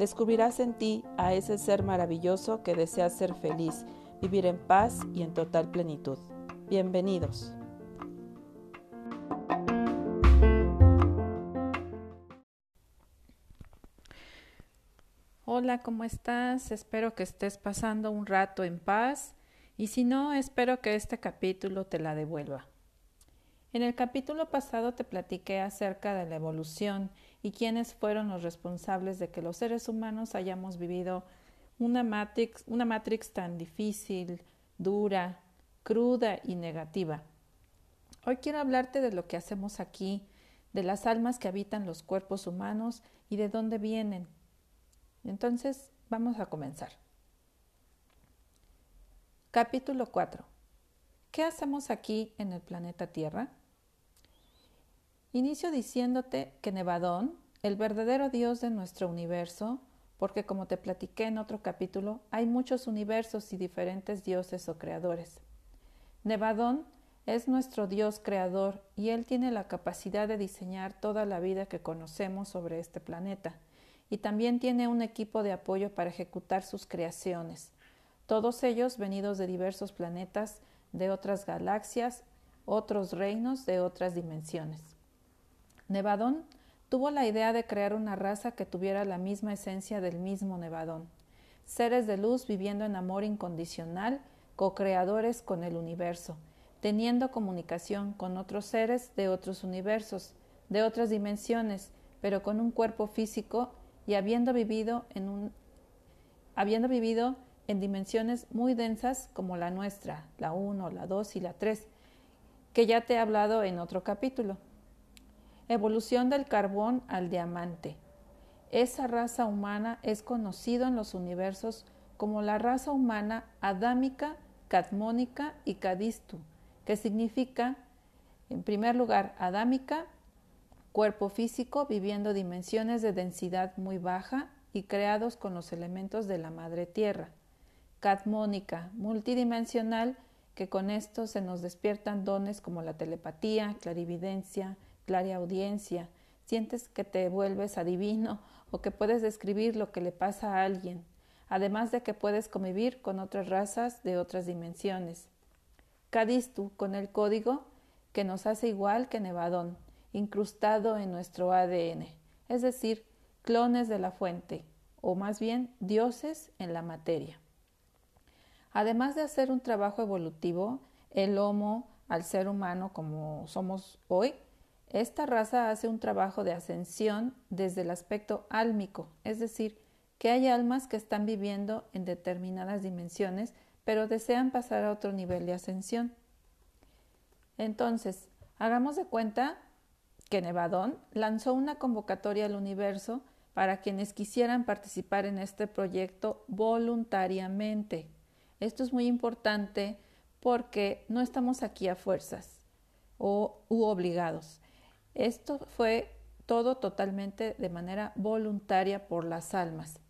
Descubrirás en ti a ese ser maravilloso que desea ser feliz, vivir en paz y en total plenitud. Bienvenidos. Hola, ¿cómo estás? Espero que estés pasando un rato en paz y si no, espero que este capítulo te la devuelva. En el capítulo pasado te platiqué acerca de la evolución y quiénes fueron los responsables de que los seres humanos hayamos vivido una matrix, una matrix tan difícil, dura, cruda y negativa. Hoy quiero hablarte de lo que hacemos aquí, de las almas que habitan los cuerpos humanos y de dónde vienen, entonces, vamos a comenzar. Capítulo 4. ¿Qué hacemos aquí en el planeta Tierra? Inicio diciéndote que Nevadón, el verdadero Dios de nuestro universo, porque como te platiqué en otro capítulo, hay muchos universos y diferentes dioses o creadores. Nevadón es nuestro Dios creador y Él tiene la capacidad de diseñar toda la vida que conocemos sobre este planeta y también tiene un equipo de apoyo para ejecutar sus creaciones, todos ellos venidos de diversos planetas, de otras galaxias, otros reinos, de otras dimensiones. Nevadón tuvo la idea de crear una raza que tuviera la misma esencia del mismo Nevadón, seres de luz viviendo en amor incondicional, co-creadores con el universo, teniendo comunicación con otros seres de otros universos, de otras dimensiones, pero con un cuerpo físico y habiendo vivido en un habiendo vivido en dimensiones muy densas como la nuestra, la 1, la 2 y la 3, que ya te he hablado en otro capítulo. Evolución del carbón al diamante. Esa raza humana es conocida en los universos como la raza humana adámica, cadmónica y cadistu, que significa, en primer lugar, adámica, cuerpo físico viviendo dimensiones de densidad muy baja y creados con los elementos de la madre tierra. Catmónica, multidimensional, que con esto se nos despiertan dones como la telepatía, clarividencia, clariaudiencia, sientes que te vuelves adivino o que puedes describir lo que le pasa a alguien, además de que puedes convivir con otras razas de otras dimensiones. Cadistu, con el código que nos hace igual que Nevadón, incrustado en nuestro ADN, es decir, clones de la fuente, o más bien dioses en la materia. Además de hacer un trabajo evolutivo, el Homo al ser humano como somos hoy, esta raza hace un trabajo de ascensión desde el aspecto álmico, es decir, que hay almas que están viviendo en determinadas dimensiones, pero desean pasar a otro nivel de ascensión. Entonces, hagamos de cuenta que Nevadón lanzó una convocatoria al universo para quienes quisieran participar en este proyecto voluntariamente. Esto es muy importante porque no estamos aquí a fuerzas o u obligados. Esto fue todo totalmente de manera voluntaria por las almas,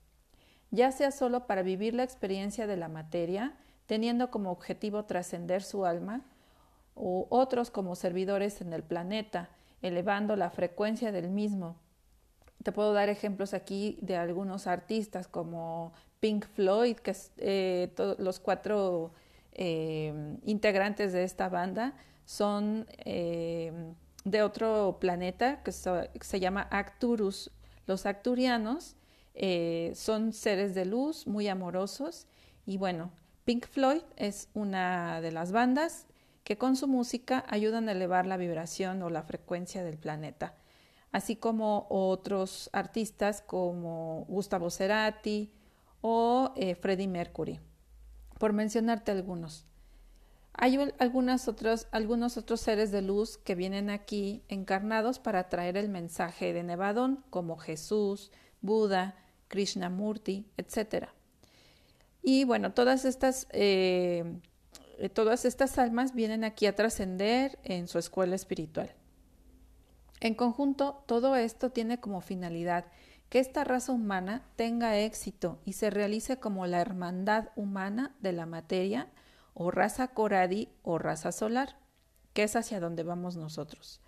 ya sea solo para vivir la experiencia de la materia, teniendo como objetivo trascender su alma, o otros como servidores en el planeta, elevando la frecuencia del mismo. Te puedo dar ejemplos aquí de algunos artistas como Pink Floyd, que eh, los cuatro eh, integrantes de esta banda son eh, de otro planeta que se, llama Acturus. Los acturianos son seres de luz muy amorosos y bueno, Pink Floyd es una de las bandas que con su música ayudan a elevar la vibración o la frecuencia del planeta, así como otros artistas como Gustavo Cerati o eh, Freddie Mercury, por mencionarte algunos. Hay algunos otros seres de luz que vienen aquí encarnados para traer el mensaje de Nevadón, como Jesús, Buda, Krishnamurti, etc. Y bueno, todas estas, eh, todas estas almas vienen aquí a trascender en su escuela espiritual. En conjunto, todo esto tiene como finalidad que esta raza humana tenga éxito y se realice como la hermandad humana de la materia, o raza Coradi o raza solar, que es hacia donde vamos nosotros.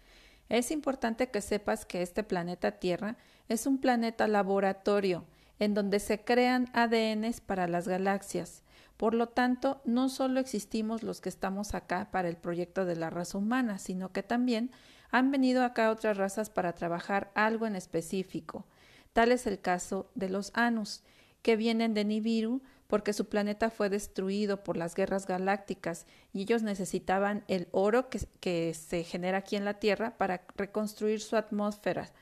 Es importante que sepas que este planeta Tierra es un planeta laboratorio en donde se crean ADNs para las galaxias. Por lo tanto, no solo existimos los que estamos acá para el proyecto de la raza humana, sino que también han venido acá otras razas para trabajar algo en específico. Tal es el caso de los Anus, que vienen de Nibiru porque su planeta fue destruido por las guerras galácticas y ellos necesitaban el oro que, se genera aquí en la Tierra para reconstruir su atmósfera.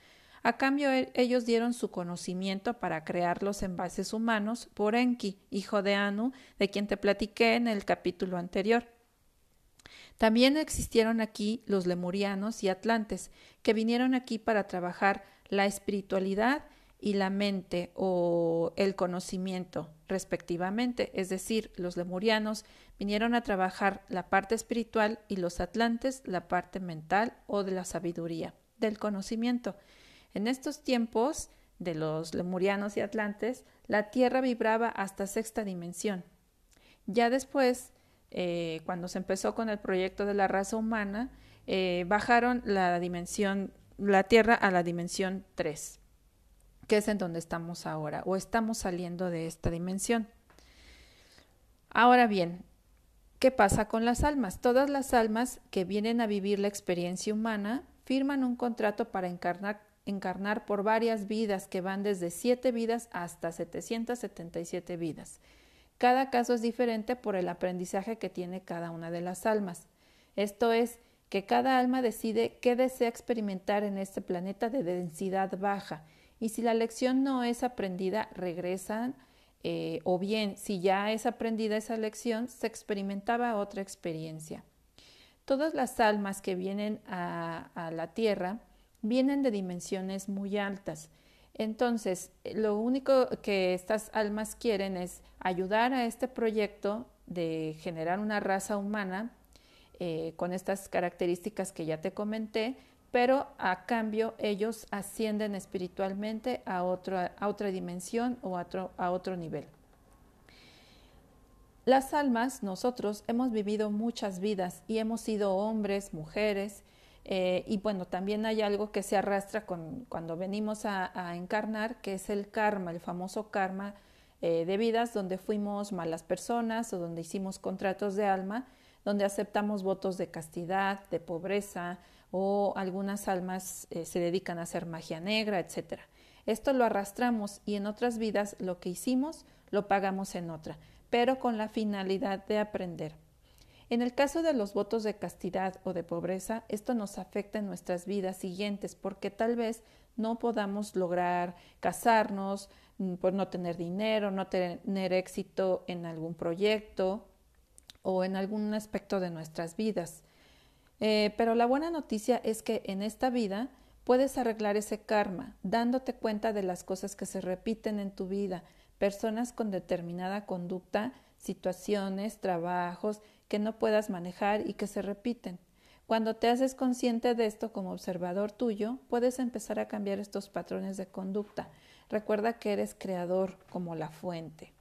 A cambio, e, ellos dieron su conocimiento para crear los envases humanos por Enki, hijo de Anu, de quien te platiqué en el capítulo anterior. También existieron aquí los lemurianos y atlantes, que vinieron aquí para trabajar la espiritualidad y la mente o el conocimiento, respectivamente. Es decir, los lemurianos vinieron a trabajar la parte espiritual y los atlantes la parte mental o de la sabiduría, del conocimiento. En estos tiempos de los lemurianos y atlantes, la Tierra vibraba hasta sexta dimensión. Ya después, eh, cuando se empezó con el proyecto de la raza humana, eh, bajaron la dimensión, la Tierra a la dimensión 3 que es en donde estamos ahora, o estamos saliendo de esta dimensión. Ahora bien, ¿qué pasa con las almas? Todas las almas que vienen a vivir la experiencia humana firman un contrato para encarnar, encarnar por varias vidas que van desde siete vidas hasta 777 vidas. Cada caso es diferente por el aprendizaje que tiene cada una de las almas. Esto es, que cada alma decide qué desea experimentar en este planeta de densidad baja y si la lección no es aprendida, regresan eh, o bien si ya es aprendida esa lección, se experimentaba otra experiencia. Todas las almas que vienen a, la Tierra vienen de dimensiones muy altas. Entonces, lo único que estas almas quieren es ayudar a este proyecto de generar una raza humana eh, con estas características que ya te comenté, pero a cambio ellos ascienden espiritualmente a, a otra dimensión o a otro, a otro nivel. Las almas, nosotros, hemos vivido muchas vidas y hemos sido hombres, mujeres, eh, y bueno, también hay algo que se arrastra con, cuando venimos a, encarnar, que es el karma, el famoso karma eh, de vidas donde fuimos malas personas o donde hicimos contratos de alma, donde aceptamos votos de castidad, de pobreza, o algunas almas eh, se dedican a hacer magia negra, etc. Esto lo arrastramos y en otras vidas lo que hicimos lo pagamos en otra, pero con la finalidad de aprender. En el caso de los votos de castidad o de pobreza, esto nos afecta en nuestras vidas siguientes porque tal vez no podamos lograr casarnos, mm, por no tener dinero, no tener éxito en algún proyecto o en algún aspecto de nuestras vidas. Eh, pero la buena noticia es que en esta vida puedes arreglar ese karma, dándote cuenta de las cosas que se repiten en tu vida, personas con determinada conducta, situaciones, trabajos que no puedas manejar y que se repiten. Cuando te haces consciente de esto como observador tuyo, puedes empezar a cambiar estos patrones de conducta. Recuerda que eres creador como la fuente.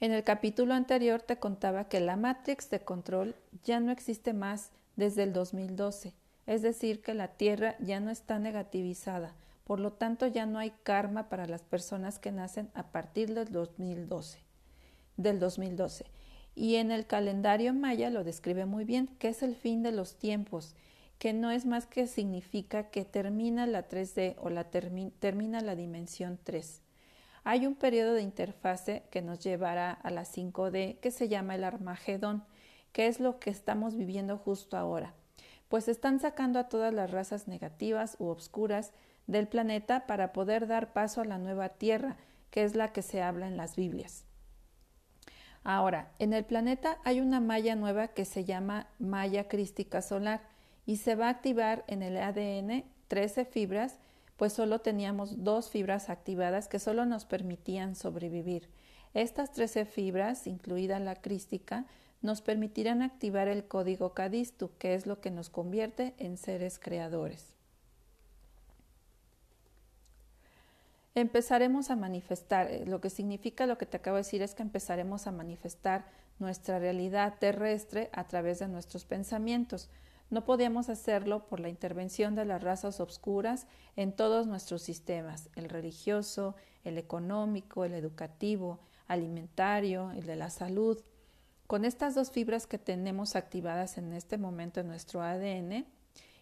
En el capítulo anterior te contaba que la Matrix de control ya no existe más desde el 2012, es decir, que la Tierra ya no está negativizada, por lo tanto ya no hay karma para las personas que nacen a partir del 2012. Del 2012. Y en el calendario maya lo describe muy bien, que es el fin de los tiempos, que no es más que significa que termina la 3D o la termina la dimensión 3. Hay un periodo de interfase que nos llevará a la 5D que se llama el Armagedón, que es lo que estamos viviendo justo ahora, pues están sacando a todas las razas negativas u obscuras del planeta para poder dar paso a la nueva Tierra, que es la que se habla en las Biblias. Ahora, en el planeta hay una malla nueva que se llama malla crística solar y se va a activar en el ADN 13 fibras pues solo teníamos dos fibras activadas que solo nos permitían sobrevivir. Estas 13 fibras, incluida la crística, nos permitirán activar el código Cadistu, que es lo que nos convierte en seres creadores. Empezaremos a manifestar, eh, lo que significa lo que te acabo de decir es que empezaremos a manifestar nuestra realidad terrestre a través de nuestros pensamientos. No podíamos hacerlo por la intervención de las razas obscuras en todos nuestros sistemas, el religioso, el económico, el educativo, alimentario, el de la salud. Con estas dos fibras que tenemos activadas en este momento en nuestro ADN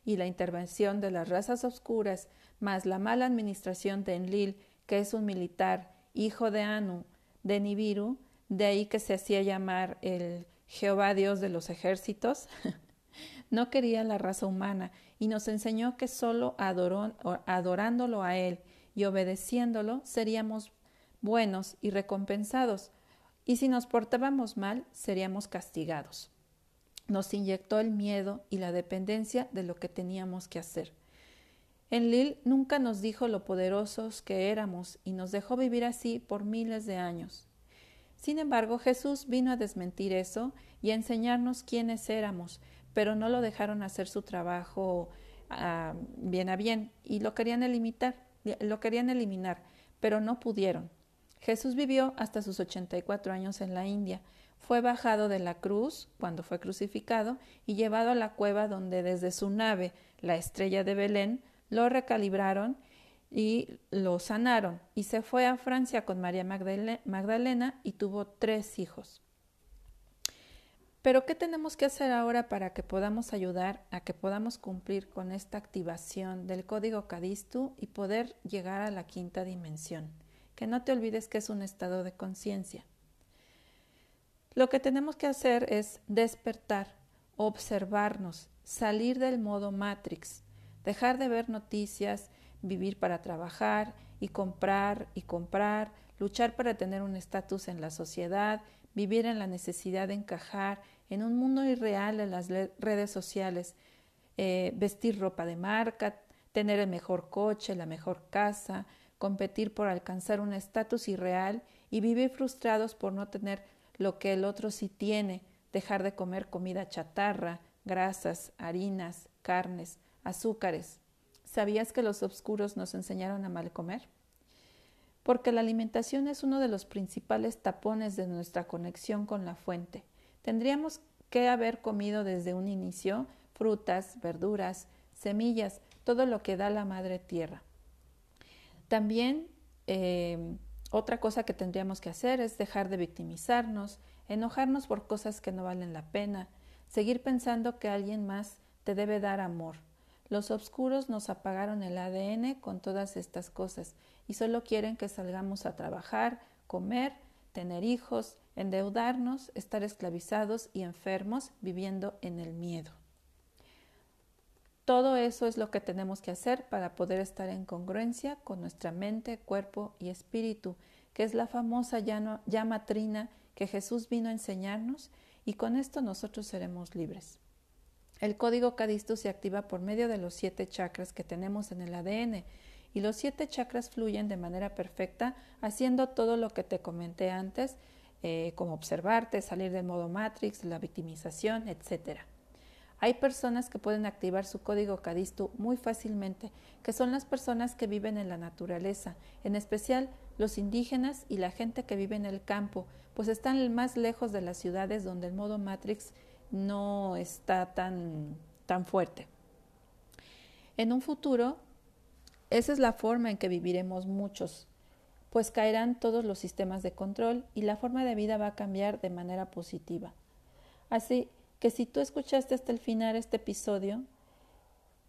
y la intervención de las razas obscuras, más la mala administración de Enlil, que es un militar, hijo de Anu, de Nibiru, de ahí que se hacía llamar el Jehová Dios de los ejércitos, no quería la raza humana y nos enseñó que solo adorándolo a Él y obedeciéndolo seríamos buenos y recompensados, y si nos portábamos mal seríamos castigados. Nos inyectó el miedo y la dependencia de lo que teníamos que hacer. Enlil nunca nos dijo lo poderosos que éramos y nos dejó vivir así por miles de años. Sin embargo, Jesús vino a desmentir eso y a enseñarnos quiénes éramos pero no lo dejaron hacer su trabajo ah, bien a bien y lo querían eliminar, lo querían eliminar, pero no pudieron. Jesús vivió hasta sus 84 años en la India. Fue bajado de la cruz cuando fue crucificado y llevado a la cueva donde desde su nave, la estrella de Belén, lo recalibraron y lo sanaron y se fue a Francia con María Magdalena y tuvo tres hijos. Pero ¿qué tenemos que hacer ahora para que podamos ayudar a que podamos cumplir con esta activación del código Cadistu y poder llegar a la quinta dimensión? Que no te olvides que es un estado de conciencia. Lo que tenemos que hacer es despertar, observarnos, salir del modo Matrix, dejar de ver noticias, vivir para trabajar y comprar y comprar, luchar para tener un estatus en la sociedad, vivir en la necesidad de encajar en un mundo irreal en las redes sociales, eh, vestir ropa de marca, tener el mejor coche, la mejor casa, competir por alcanzar un estatus irreal y vivir frustrados por no tener lo que el otro sí tiene, dejar de comer comida chatarra, grasas, harinas, carnes, azúcares. ¿Sabías que los obscuros nos enseñaron a mal comer? Porque la alimentación es uno de los principales tapones de nuestra conexión con la fuente. Tendríamos que haber comido desde un inicio frutas, verduras, semillas, todo lo que da la madre tierra. También eh, otra cosa que tendríamos que hacer es dejar de victimizarnos, enojarnos por cosas que no valen la pena, seguir pensando que alguien más te debe dar amor. Los obscuros nos apagaron el ADN con todas estas cosas y solo quieren que salgamos a trabajar, comer, tener hijos, endeudarnos, estar esclavizados y enfermos viviendo en el miedo. Todo eso es lo que tenemos que hacer para poder estar en congruencia con nuestra mente, cuerpo y espíritu, que es la famosa llama trina que Jesús vino a enseñarnos y con esto nosotros seremos libres. El código Cadisto se activa por medio de los siete chakras que tenemos en el ADN y los siete chakras fluyen de manera perfecta haciendo todo lo que te comenté antes eh, como observarte, salir del modo Matrix, la victimización, etc. Hay personas que pueden activar su código Cadistu muy fácilmente, que son las personas que viven en la naturaleza, en especial los indígenas y la gente que vive en el campo, pues están más lejos de las ciudades donde el modo Matrix no está tan, tan fuerte. En un futuro, esa es la forma en que viviremos muchos pues caerán todos los sistemas de control y la forma de vida va a cambiar de manera positiva. Así que si tú escuchaste hasta el final este episodio,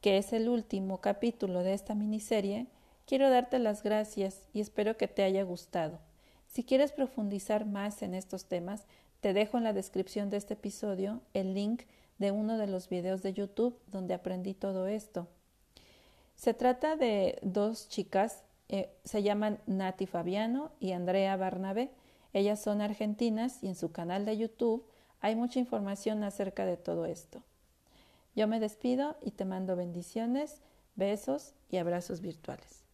que es el último capítulo de esta miniserie, quiero darte las gracias y espero que te haya gustado. Si quieres profundizar más en estos temas, te dejo en la descripción de este episodio el link de uno de los videos de YouTube donde aprendí todo esto. Se trata de dos chicas, eh, se llaman Nati Fabiano y Andrea Barnabé. Ellas son argentinas y en su canal de YouTube hay mucha información acerca de todo esto. Yo me despido y te mando bendiciones, besos y abrazos virtuales.